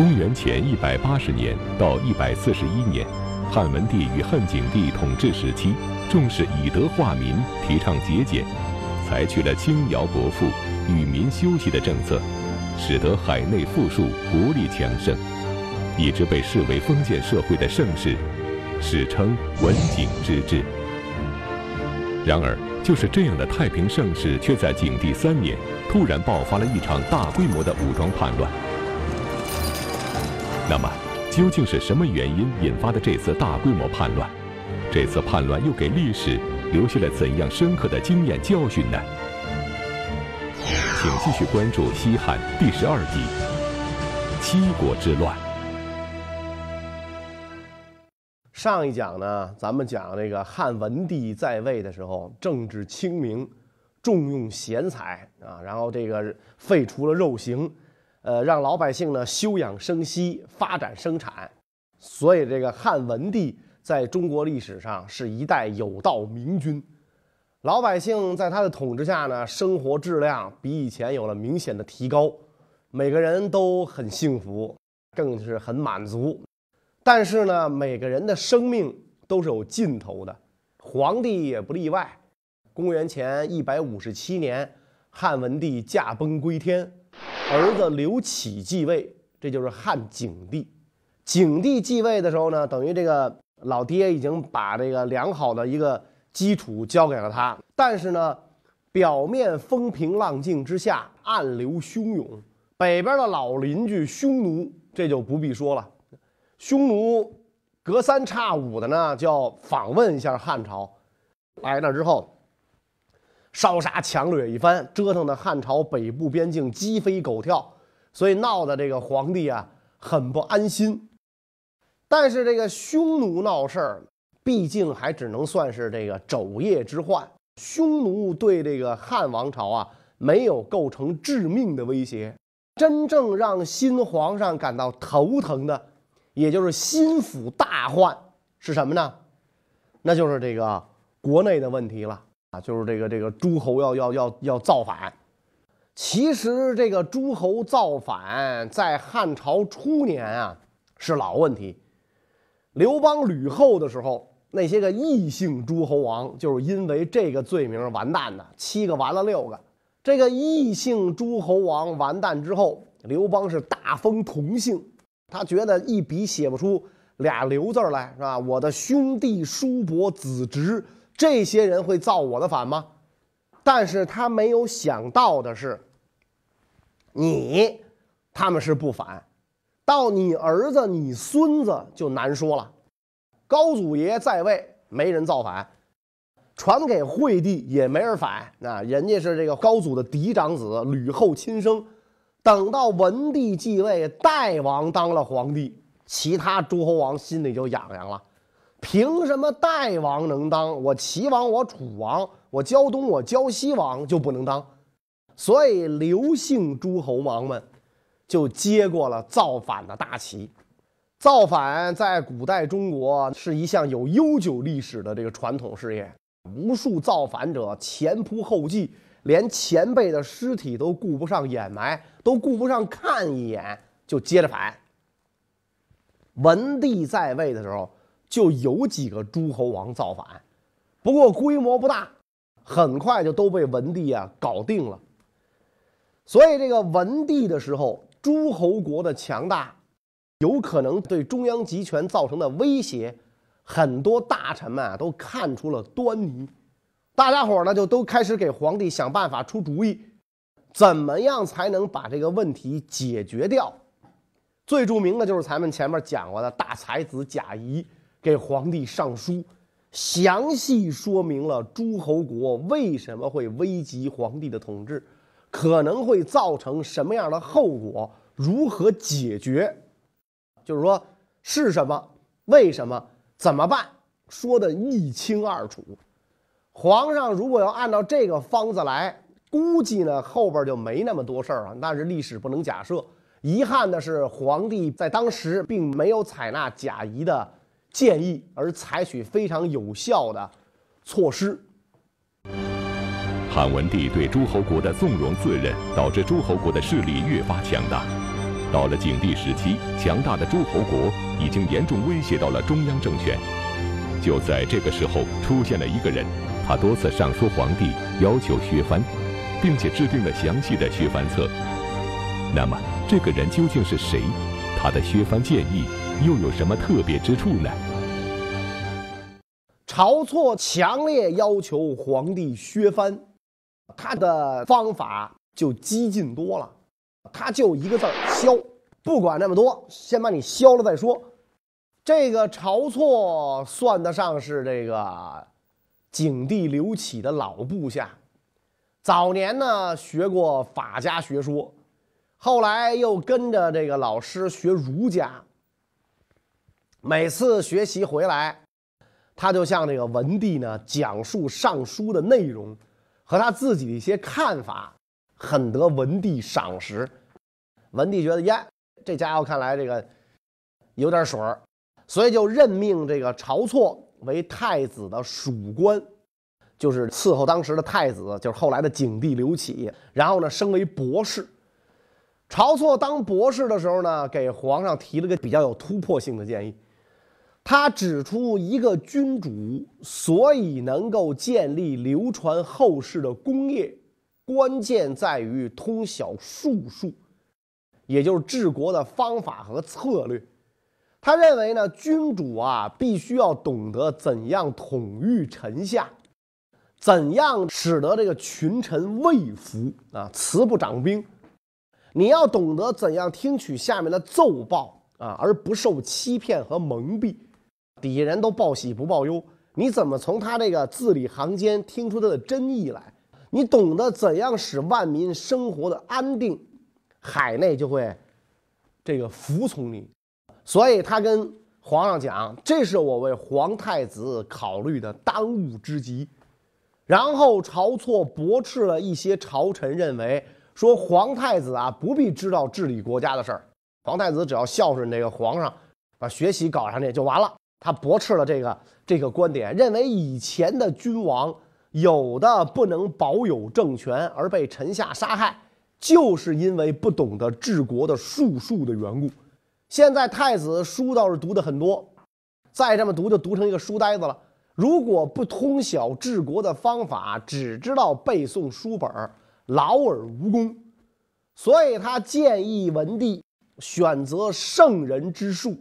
公元前一百八十年到一百四十一年，汉文帝与汉景帝统治时期，重视以德化民，提倡节俭，采取了轻徭薄赋、与民休息的政策，使得海内富庶，国力强盛，一直被视为封建社会的盛世，史称文景之治。然而，就是这样的太平盛世，却在景帝三年突然爆发了一场大规模的武装叛乱。那么，究竟是什么原因引发的这次大规模叛乱？这次叛乱又给历史留下了怎样深刻的经验教训呢？请继续关注西汉第十二集《七国之乱》。上一讲呢，咱们讲这个汉文帝在位的时候，政治清明，重用贤才啊，然后这个废除了肉刑。呃，让老百姓呢休养生息，发展生产，所以这个汉文帝在中国历史上是一代有道明君。老百姓在他的统治下呢，生活质量比以前有了明显的提高，每个人都很幸福，更是很满足。但是呢，每个人的生命都是有尽头的，皇帝也不例外。公元前一百五十七年，汉文帝驾崩归天。儿子刘启继位，这就是汉景帝。景帝继位的时候呢，等于这个老爹已经把这个良好的一个基础交给了他。但是呢，表面风平浪静之下，暗流汹涌。北边的老邻居匈奴，这就不必说了。匈奴隔三差五的呢，就要访问一下汉朝。来了之后。烧杀抢掠一番，折腾的汉朝北部边境鸡飞狗跳，所以闹得这个皇帝啊很不安心。但是这个匈奴闹事儿，毕竟还只能算是这个昼夜之患。匈奴对这个汉王朝啊没有构成致命的威胁。真正让新皇上感到头疼的，也就是心腹大患是什么呢？那就是这个国内的问题了。啊，就是这个这个诸侯要要要要造反。其实这个诸侯造反在汉朝初年啊是老问题。刘邦、吕后的时候，那些个异姓诸侯王就是因为这个罪名完蛋的，七个完了六个。这个异姓诸侯王完蛋之后，刘邦是大封同姓，他觉得一笔写不出俩刘字来，是吧？我的兄弟、叔伯、子侄。这些人会造我的反吗？但是他没有想到的是，你他们是不反，到你儿子、你孙子就难说了。高祖爷在位，没人造反；传给惠帝也没人反。那人家是这个高祖的嫡长子，吕后亲生。等到文帝继位，代王当了皇帝，其他诸侯王心里就痒痒了。凭什么代王能当？我齐王、我楚王、我胶东、我胶西王就不能当？所以刘姓诸侯王们就接过了造反的大旗。造反在古代中国是一项有悠久历史的这个传统事业，无数造反者前仆后继，连前辈的尸体都顾不上掩埋，都顾不上看一眼，就接着反。文帝在位的时候。就有几个诸侯王造反，不过规模不大，很快就都被文帝啊搞定了。所以这个文帝的时候，诸侯国的强大，有可能对中央集权造成的威胁，很多大臣们都看出了端倪。大家伙呢就都开始给皇帝想办法出主意，怎么样才能把这个问题解决掉？最著名的就是咱们前面讲过的大才子贾谊。给皇帝上书，详细说明了诸侯国为什么会危及皇帝的统治，可能会造成什么样的后果，如何解决，就是说是什么，为什么，怎么办，说的一清二楚。皇上如果要按照这个方子来，估计呢后边就没那么多事儿了。但是历史不能假设，遗憾的是，皇帝在当时并没有采纳贾谊的。建议而采取非常有效的措施。汉文帝对诸侯国的纵容自任，导致诸侯国的势力越发强大。到了景帝时期，强大的诸侯国已经严重威胁到了中央政权。就在这个时候，出现了一个人，他多次上书皇帝，要求削藩，并且制定了详细的削藩策。那么，这个人究竟是谁？他的削藩建议又有什么特别之处呢？晁错强烈要求皇帝削藩，他的方法就激进多了。他就一个字儿削，不管那么多，先把你削了再说。这个晁错算得上是这个景帝刘启的老部下，早年呢学过法家学说，后来又跟着这个老师学儒家。每次学习回来，他就向这个文帝呢讲述上书的内容和他自己的一些看法。很得文帝赏识，文帝觉得呀，这家伙看来这个有点水儿，所以就任命这个晁错为太子的属官，就是伺候当时的太子，就是后来的景帝刘启。然后呢，升为博士。晁错当博士的时候呢，给皇上提了个比较有突破性的建议，他指出一个君主所以能够建立流传后世的功业。关键在于通晓术数，也就是治国的方法和策略。他认为呢，君主啊，必须要懂得怎样统御臣下，怎样使得这个群臣畏服啊，慈不掌兵。你要懂得怎样听取下面的奏报啊，而不受欺骗和蒙蔽。底下人都报喜不报忧，你怎么从他这个字里行间听出他的真意来？你懂得怎样使万民生活的安定，海内就会这个服从你。所以他跟皇上讲：“这是我为皇太子考虑的当务之急。”然后晁错驳斥了一些朝臣，认为说皇太子啊不必知道治理国家的事儿，皇太子只要孝顺这个皇上，把学习搞上去就完了。他驳斥了这个这个观点，认为以前的君王。有的不能保有政权而被臣下杀害，就是因为不懂得治国的术数的缘故。现在太子书倒是读的很多，再这么读就读成一个书呆子了。如果不通晓治国的方法，只知道背诵书本，劳而无功。所以他建议文帝选择圣人之术，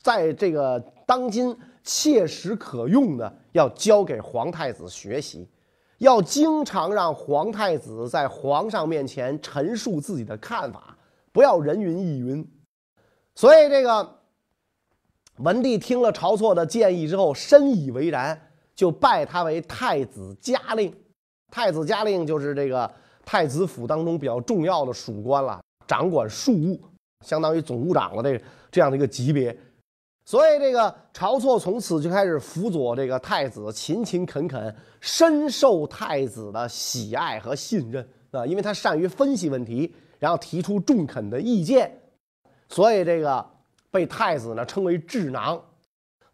在这个当今。切实可用的要交给皇太子学习，要经常让皇太子在皇上面前陈述自己的看法，不要人云亦云。所以，这个文帝听了晁错的建议之后，深以为然，就拜他为太子嘉令。太子嘉令就是这个太子府当中比较重要的属官了，掌管庶务，相当于总务长了这这样的一个级别。所以，这个晁错从此就开始辅佐这个太子，勤勤恳恳，深受太子的喜爱和信任啊！因为他善于分析问题，然后提出中肯的意见，所以这个被太子呢称为智囊。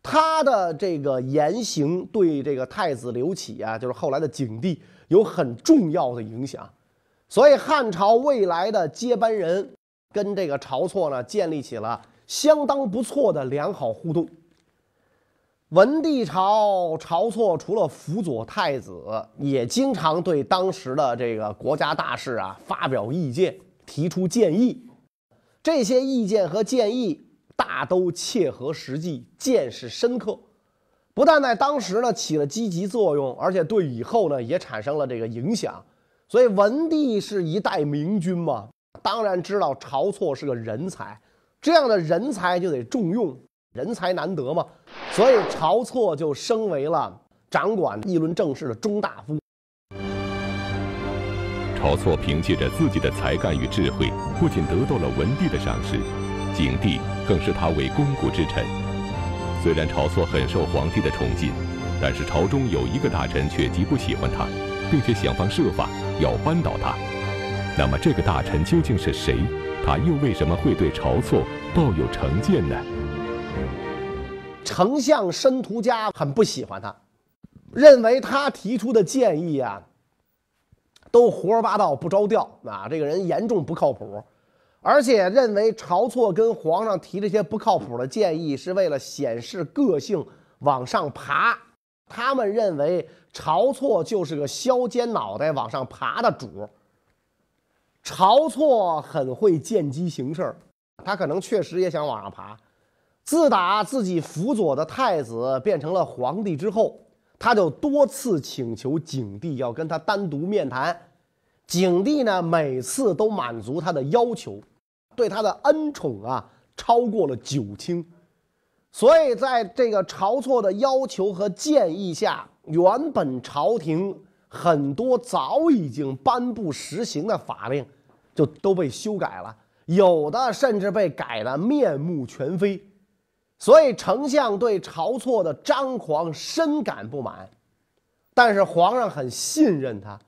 他的这个言行对这个太子刘启啊，就是后来的景帝，有很重要的影响。所以，汉朝未来的接班人跟这个晁错呢，建立起了。相当不错的良好互动。文帝朝晁错除了辅佐太子，也经常对当时的这个国家大事啊发表意见，提出建议。这些意见和建议大都切合实际，见识深刻，不但在当时呢起了积极作用，而且对以后呢也产生了这个影响。所以文帝是一代明君嘛，当然知道晁错是个人才。这样的人才就得重用，人才难得嘛，所以晁错就升为了掌管议论政事的中大夫。晁错凭借着自己的才干与智慧，不仅得到了文帝的赏识，景帝更视他为肱骨之臣。虽然晁错很受皇帝的宠信，但是朝中有一个大臣却极不喜欢他，并且想方设法要扳倒他。那么这个大臣究竟是谁？他又为什么会对晁错抱有成见呢？丞相申屠嘉很不喜欢他，认为他提出的建议啊，都胡说八道、不着调啊，这个人严重不靠谱。而且认为晁错跟皇上提这些不靠谱的建议是为了显示个性往上爬。他们认为晁错就是个削尖脑袋往上爬的主。晁错很会见机行事，他可能确实也想往上爬。自打自己辅佐的太子变成了皇帝之后，他就多次请求景帝要跟他单独面谈。景帝呢，每次都满足他的要求，对他的恩宠啊超过了九卿。所以在这个晁错的要求和建议下，原本朝廷很多早已经颁布实行的法令，就都被修改了，有的甚至被改得面目全非。所以丞相对晁错的张狂深感不满，但是皇上很信任他，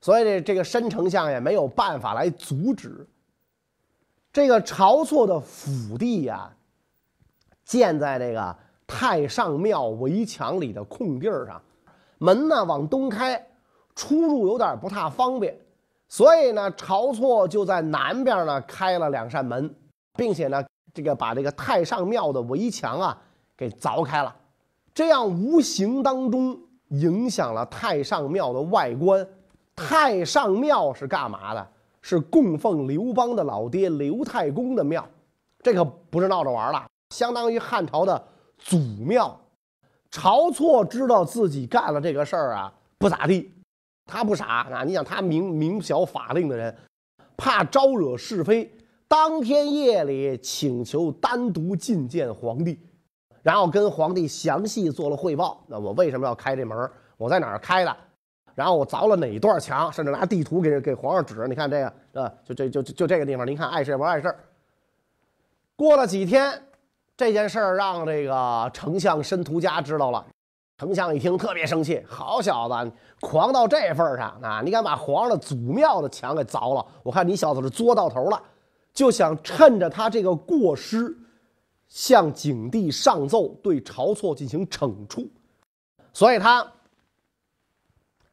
所以这这个申丞相也没有办法来阻止。这个晁错的府邸呀，建在这个太上庙围墙里的空地上，门呢往东开，出入有点不太方便，所以呢，晁错就在南边呢开了两扇门，并且呢。这个把这个太上庙的围墙啊给凿开了，这样无形当中影响了太上庙的外观。太上庙是干嘛的？是供奉刘邦的老爹刘太公的庙，这可不是闹着玩了，相当于汉朝的祖庙。晁错知道自己干了这个事儿啊，不咋地，他不傻啊。你想他明明晓法令的人，怕招惹是非。当天夜里请求单独觐见皇帝，然后跟皇帝详细做了汇报。那我为什么要开这门？我在哪儿开的？然后我凿了哪一段墙？甚至拿地图给给皇上指。你看这个，啊，就这就就这个地方，您看碍事不碍事？过了几天，这件事儿让这个丞相申屠嘉知道了。丞相一听特别生气，好小子，狂到这份上啊！你敢把皇上的祖庙的墙给凿了？我看你小子是作到头了。就想趁着他这个过失，向景帝上奏，对晁错进行惩处。所以他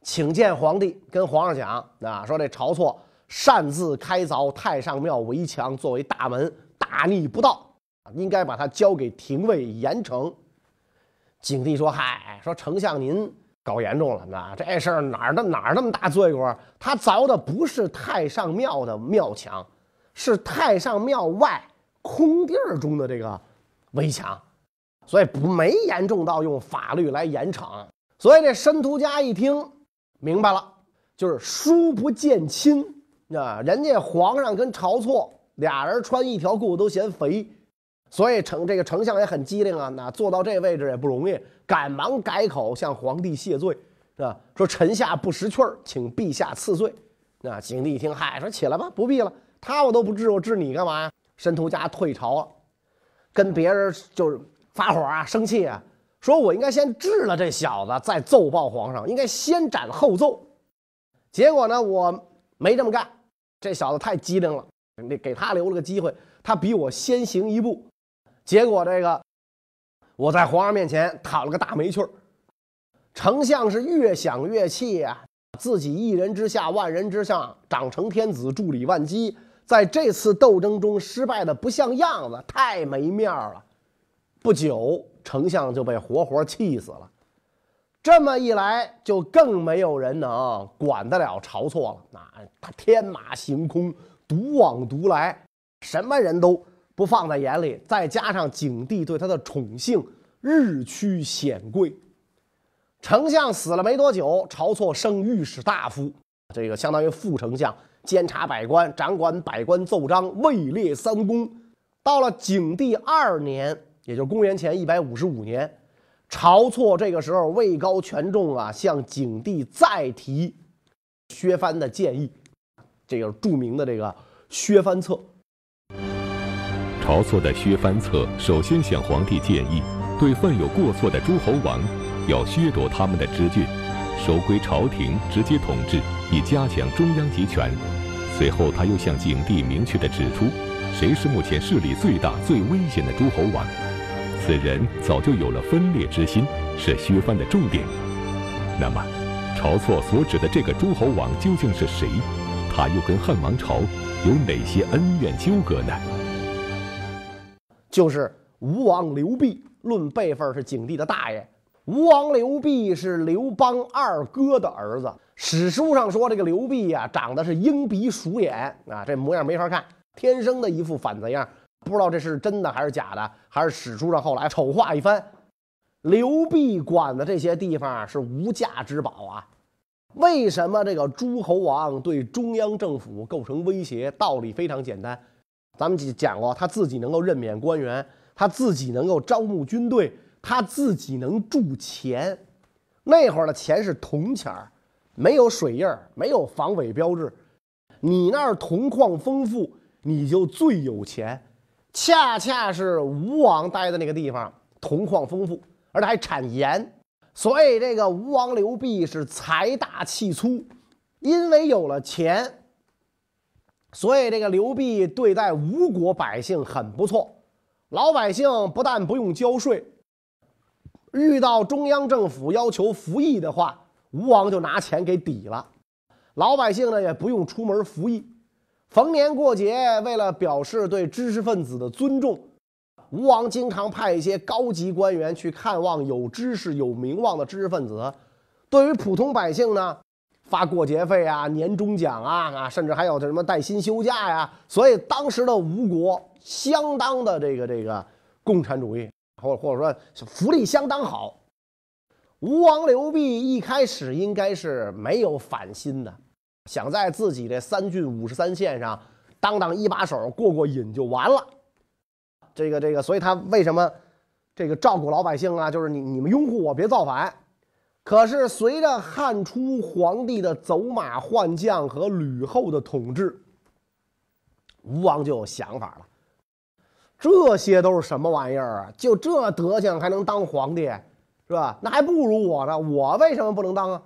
请见皇帝，跟皇上讲啊，说这晁错擅自开凿太上庙围墙作为大门，大逆不道，应该把他交给廷尉严惩。景帝说：“嗨，说丞相您搞严重了，那这事儿哪儿的哪儿那么大罪过？他凿的不是太上庙的庙墙。”是太上庙外空地儿中的这个围墙，所以不没严重到用法律来严惩。所以这申屠嘉一听明白了，就是疏不见亲啊。人家皇上跟晁错俩人穿一条裤子都嫌肥，所以丞这个丞相也很机灵啊。那做到这位置也不容易，赶忙改口向皇帝谢罪，是吧？说臣下不识趣儿，请陛下赐罪。那景帝一听，嗨，说起来吧，不必了。他我都不治，我治你干嘛呀？申屠家退朝了，跟别人就是发火啊，生气啊，说我应该先治了这小子，再奏报皇上，应该先斩后奏。结果呢，我没这么干，这小子太机灵了，你给他留了个机会，他比我先行一步。结果这个我在皇上面前讨了个大没趣儿，丞相是越想越气呀，自己一人之下，万人之上，长成天子，助理万机。在这次斗争中失败的不像样子，太没面儿了。不久，丞相就被活活气死了。这么一来，就更没有人能管得了晁错了。那他天马行空，独往独来，什么人都不放在眼里。再加上景帝对他的宠幸，日趋显贵。丞相死了没多久，晁错升御史大夫，这个相当于副丞相。监察百官，掌管百官奏章，位列三公。到了景帝二年，也就是公元前一百五十五年，晁错这个时候位高权重啊，向景帝再提削藩的建议。这个著名的这个削藩策。晁错的削藩策，首先向皇帝建议，对犯有过错的诸侯王，要削夺他们的知郡，收归朝廷直接统治。以加强中央集权。随后，他又向景帝明确地指出，谁是目前势力最大、最危险的诸侯王。此人早就有了分裂之心，是削藩的重点。那么，晁错所指的这个诸侯王究竟是谁？他又跟汉王朝有哪些恩怨纠葛呢？就是吴王刘濞，论辈分是景帝的大爷。吴王刘濞是刘邦二哥的儿子。史书上说，这个刘濞呀，长得是鹰鼻鼠眼啊，这模样没法看，天生的一副反贼样。不知道这是真的还是假的，还是史书上后来丑化一番。刘濞管的这些地方是无价之宝啊。为什么这个诸侯王对中央政府构成威胁？道理非常简单，咱们讲过，他自己能够任免官员，他自己能够招募军队。他自己能铸钱，那会儿的钱是铜钱儿，没有水印儿，没有防伪标志。你那儿铜矿丰富，你就最有钱。恰恰是吴王待的那个地方，铜矿丰富，而且还产盐，所以这个吴王刘濞是财大气粗。因为有了钱，所以这个刘濞对待吴国百姓很不错，老百姓不但不用交税。遇到中央政府要求服役的话，吴王就拿钱给抵了，老百姓呢也不用出门服役。逢年过节，为了表示对知识分子的尊重，吴王经常派一些高级官员去看望有知识、有名望的知识分子。对于普通百姓呢，发过节费啊、年终奖啊啊，甚至还有这什么带薪休假呀。所以当时的吴国相当的这个这个共产主义。或或者说福利相当好，吴王刘濞一开始应该是没有反心的，想在自己这三郡五十三县上当当一把手，过过瘾就完了。这个这个，所以他为什么这个照顾老百姓啊？就是你你们拥护我，别造反。可是随着汉初皇帝的走马换将和吕后的统治，吴王就有想法了。这些都是什么玩意儿啊？就这德行还能当皇帝，是吧？那还不如我呢。我为什么不能当啊？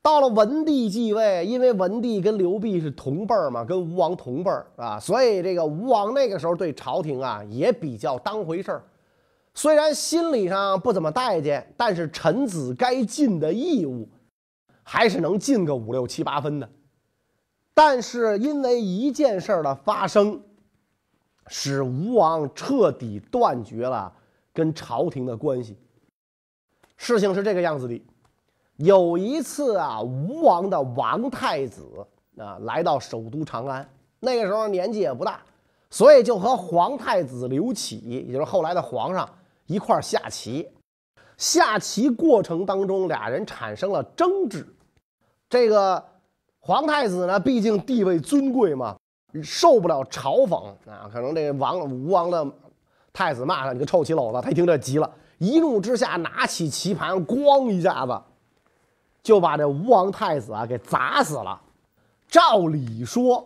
到了文帝继位，因为文帝跟刘濞是同辈儿嘛，跟吴王同辈儿啊，所以这个吴王那个时候对朝廷啊也比较当回事儿。虽然心理上不怎么待见，但是臣子该尽的义务，还是能尽个五六七八分的。但是因为一件事儿的发生。使吴王彻底断绝了跟朝廷的关系。事情是这个样子的：有一次啊，吴王的王太子啊来到首都长安，那个时候年纪也不大，所以就和皇太子刘启，也就是后来的皇上一块下棋。下棋过程当中，俩人产生了争执。这个皇太子呢，毕竟地位尊贵嘛。受不了嘲讽啊！可能这王吴王的太子骂他，你个臭棋篓子！他一听这急了，一怒之下拿起棋盘，咣一下子就把这吴王太子啊给砸死了。照理说，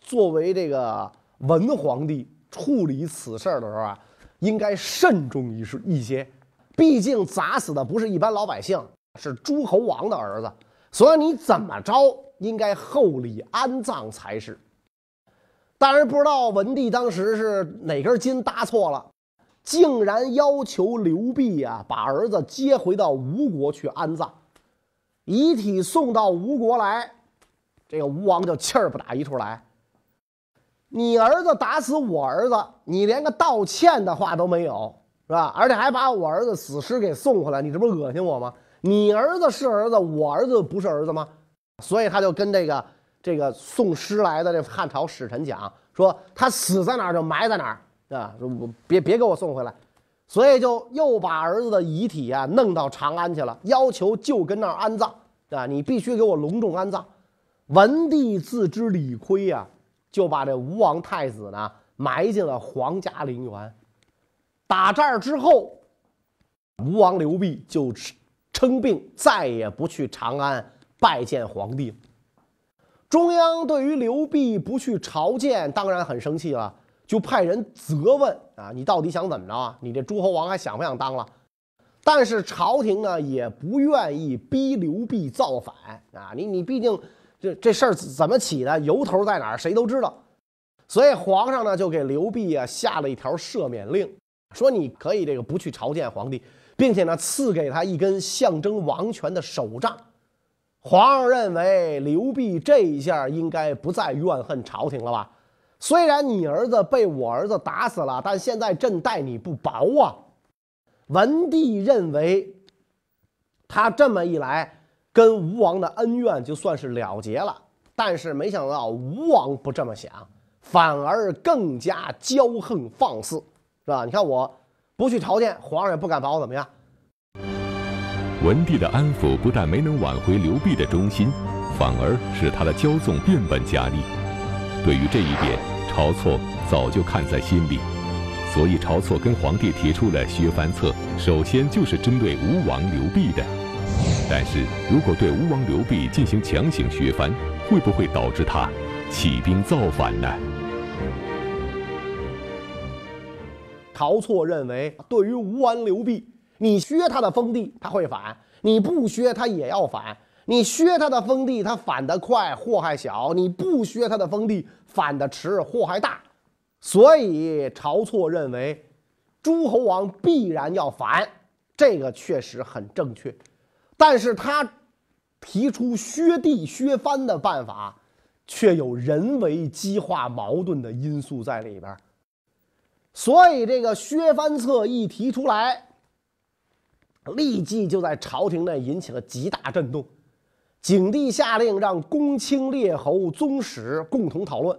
作为这个文皇帝处理此事的时候啊，应该慎重一一些，毕竟砸死的不是一般老百姓，是诸侯王的儿子，所以你怎么着应该厚礼安葬才是。但是不知道文帝当时是哪根筋搭错了，竟然要求刘濞啊把儿子接回到吴国去安葬，遗体送到吴国来，这个吴王就气儿不打一处来。你儿子打死我儿子，你连个道歉的话都没有，是吧？而且还把我儿子死尸给送回来，你这不恶心我吗？你儿子是儿子，我儿子不是儿子吗？所以他就跟这个。这个送尸来的这汉朝使臣讲说，他死在哪儿就埋在哪儿啊，说别别给我送回来，所以就又把儿子的遗体啊弄到长安去了，要求就跟那儿安葬啊，你必须给我隆重安葬。文帝自知理亏呀，就把这吴王太子呢埋进了皇家陵园。打这儿之后，吴王刘濞就称病，再也不去长安拜见皇帝。中央对于刘濞不去朝见，当然很生气了，就派人责问啊，你到底想怎么着啊？你这诸侯王还想不想当了？但是朝廷呢也不愿意逼刘濞造反啊，你你毕竟这这事儿怎么起的，由头在哪儿，谁都知道。所以皇上呢就给刘濞啊下了一条赦免令，说你可以这个不去朝见皇帝，并且呢赐给他一根象征王权的手杖。皇上认为刘辟这一下应该不再怨恨朝廷了吧？虽然你儿子被我儿子打死了，但现在朕待你不薄啊。文帝认为，他这么一来，跟吴王的恩怨就算是了结了。但是没想到吴王不这么想，反而更加骄横放肆，是吧？你看我不去朝见，皇上也不敢把我怎么样。文帝的安抚不但没能挽回刘辟的忠心，反而使他的骄纵变本加厉。对于这一点，晁错早就看在心里，所以晁错跟皇帝提出了削藩策，首先就是针对吴王刘濞的。但是如果对吴王刘濞进行强行削藩，会不会导致他起兵造反呢？晁错认为，对于吴王刘濞。你削他的封地，他会反；你不削，他也要反。你削他的封地，他反得快，祸害小；你不削他的封地，反得迟，祸害大。所以晁错认为，诸侯王必然要反，这个确实很正确。但是他提出削地削藩的办法，却有人为激化矛盾的因素在里边。所以这个削藩策一提出来。立即就在朝廷内引起了极大震动。景帝下令让公卿列侯、宗室共同讨论。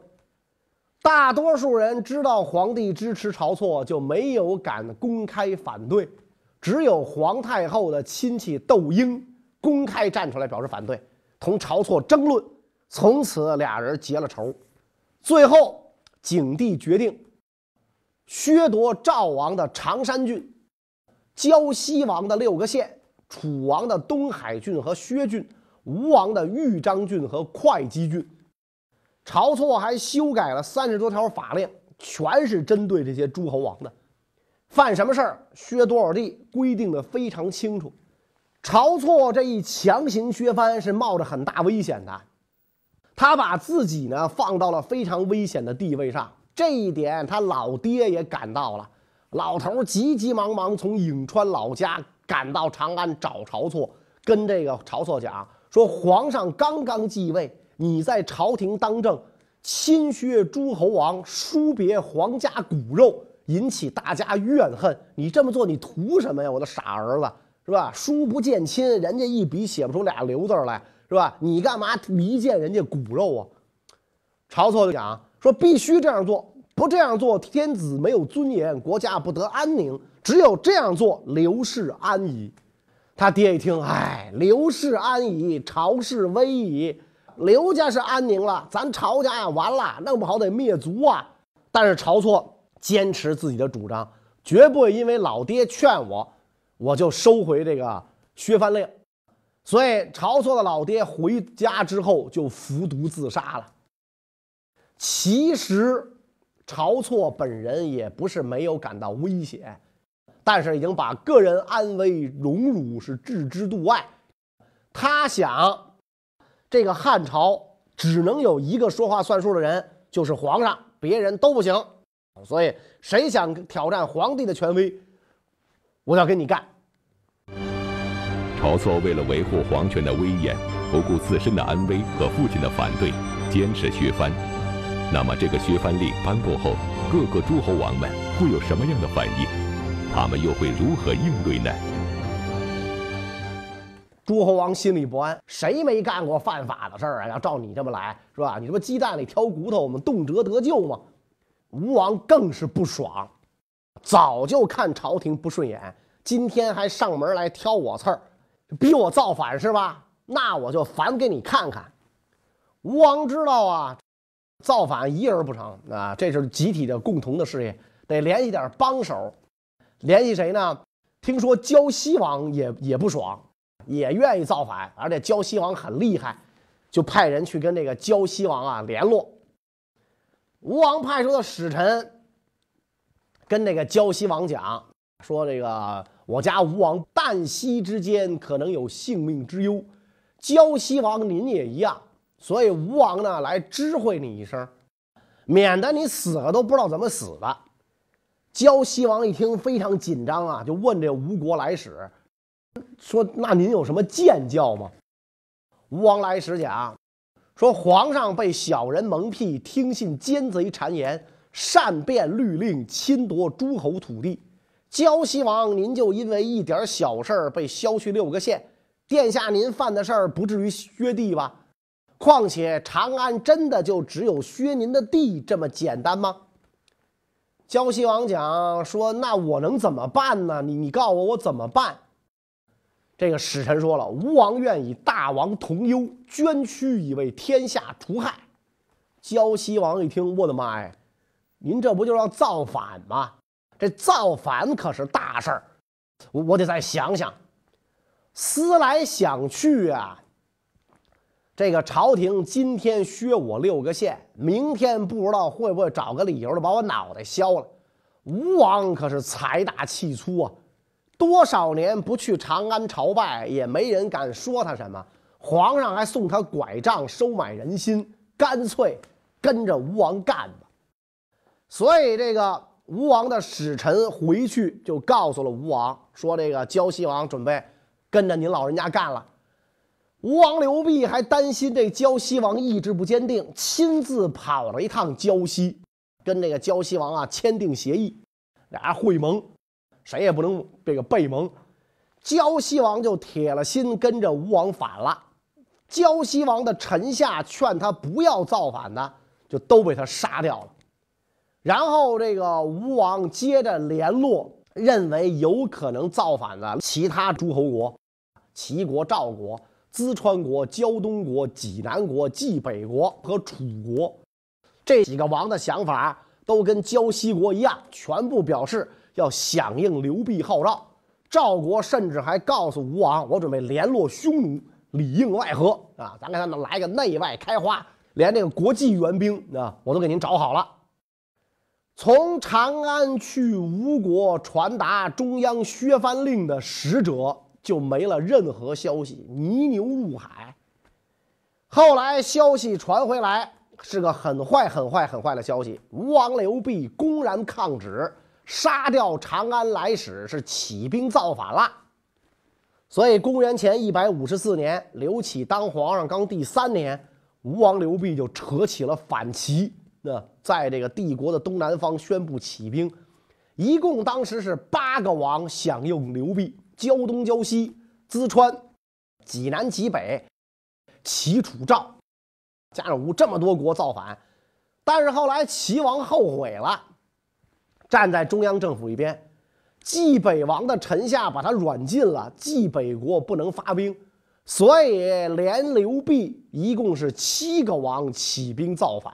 大多数人知道皇帝支持晁错，就没有敢公开反对。只有皇太后的亲戚窦婴公开站出来表示反对，同晁错争论。从此俩人结了仇。最后，景帝决定削夺赵王的常山郡。胶西王的六个县，楚王的东海郡和薛郡，吴王的豫章郡和会稽郡。晁错还修改了三十多条法令，全是针对这些诸侯王的，犯什么事儿削多少地，规定的非常清楚。晁错这一强行削藩是冒着很大危险的，他把自己呢放到了非常危险的地位上，这一点他老爹也感到了。老头急急忙忙从颍川老家赶到长安找晁错，跟这个晁错讲说：“皇上刚刚继位，你在朝廷当政，亲削诸侯王，疏别皇家骨肉，引起大家怨恨。你这么做，你图什么呀？我的傻儿子，是吧？疏不见亲，人家一笔写不出俩刘字来，是吧？你干嘛离间人家骨肉啊？”晁错就讲说：“必须这样做。”不这样做，天子没有尊严，国家不得安宁。只有这样做，刘氏安矣。他爹一听，哎，刘氏安矣，朝氏危矣。刘家是安宁了，咱朝家呀完了，弄不好得灭族啊。但是晁错坚持自己的主张，绝不会因为老爹劝我，我就收回这个削藩令。所以晁错的老爹回家之后就服毒自杀了。其实。晁错本人也不是没有感到危险，但是已经把个人安危荣辱是置之度外。他想，这个汉朝只能有一个说话算数的人，就是皇上，别人都不行。所以，谁想挑战皇帝的权威，我要跟你干。晁错为了维护皇权的威严，不顾自身的安危和父亲的反对，坚持削藩。那么，这个削藩令颁布后，各个诸侯王们会有什么样的反应？他们又会如何应对呢？诸侯王心里不安，谁没干过犯法的事儿啊？要照你这么来，是吧？你这不鸡蛋里挑骨头，我们动辄得咎吗？吴王更是不爽，早就看朝廷不顺眼，今天还上门来挑我刺儿，逼我造反是吧？那我就反给你看看。吴王知道啊。造反一人不成啊！这是集体的共同的事业，得联系点帮手。联系谁呢？听说胶西王也也不爽，也愿意造反，而且胶西王很厉害，就派人去跟这个胶西王啊联络。吴王派出的使臣跟那个胶西王讲说：“这个我家吴王旦夕之间可能有性命之忧，胶西王您也一样。”所以吴王呢来知会你一声，免得你死了都不知道怎么死的。胶西王一听非常紧张啊，就问这吴国来使，说：“那您有什么见教吗？”吴王来使讲说，皇上被小人蒙蔽，听信奸贼谗言，擅变律令，侵夺诸侯土地。胶西王，您就因为一点小事儿被削去六个县，殿下您犯的事儿不至于削地吧？况且长安真的就只有削您的地这么简单吗？胶西王讲说：“那我能怎么办呢？你你告诉我我怎么办？”这个使臣说了：“吴王愿以大王同忧，捐躯以为天下除害。”胶西王一听，我的妈呀！您这不就要造反吗？这造反可是大事儿，我我得再想想。思来想去啊。这个朝廷今天削我六个县，明天不知道会不会找个理由就把我脑袋削了。吴王可是财大气粗啊，多少年不去长安朝拜，也没人敢说他什么。皇上还送他拐杖收买人心，干脆跟着吴王干吧。所以这个吴王的使臣回去就告诉了吴王，说这个胶西王准备跟着您老人家干了。吴王刘濞还担心这胶西王意志不坚定，亲自跑了一趟胶西，跟这个胶西王啊签订协议，俩人会盟，谁也不能这个背盟。胶西王就铁了心跟着吴王反了。胶西王的臣下劝他不要造反的，就都被他杀掉了。然后这个吴王接着联络认为有可能造反的其他诸侯国，齐国、赵国。淄川国、胶东国、济南国、冀北国和楚国这几个王的想法都跟胶西国一样，全部表示要响应刘濞号召。赵国甚至还告诉吴王：“我准备联络匈奴，里应外合啊！咱给他们来个内外开花，连这个国际援兵啊，我都给您找好了。”从长安去吴国传达中央削藩令的使者。就没了任何消息，泥牛入海。后来消息传回来，是个很坏、很坏、很坏的消息。吴王刘濞公然抗旨，杀掉长安来使，是起兵造反了。所以，公元前一百五十四年，刘启当皇上刚第三年，吴王刘濞就扯起了反旗，那在这个帝国的东南方宣布起兵。一共当时是八个王响应刘濞。胶东、胶西、淄川、济南、济北、齐、楚、赵，加上吴这么多国造反，但是后来齐王后悔了，站在中央政府一边。冀北王的臣下把他软禁了，冀北国不能发兵，所以连刘濞一共是七个王起兵造反，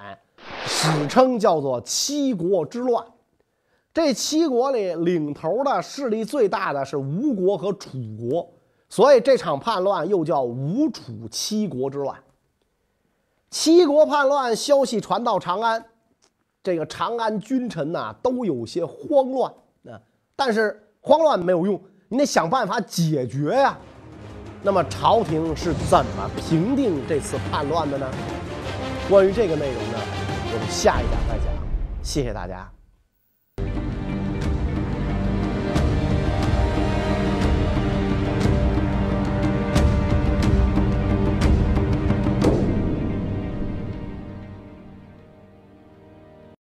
史称叫做七国之乱。这七国里，领头的势力最大的是吴国和楚国，所以这场叛乱又叫吴楚七国之乱。七国叛乱消息传到长安，这个长安君臣呐都有些慌乱啊。但是慌乱没有用，你得想办法解决呀。那么朝廷是怎么平定这次叛乱的呢？关于这个内容呢，我们下一讲再讲。谢谢大家。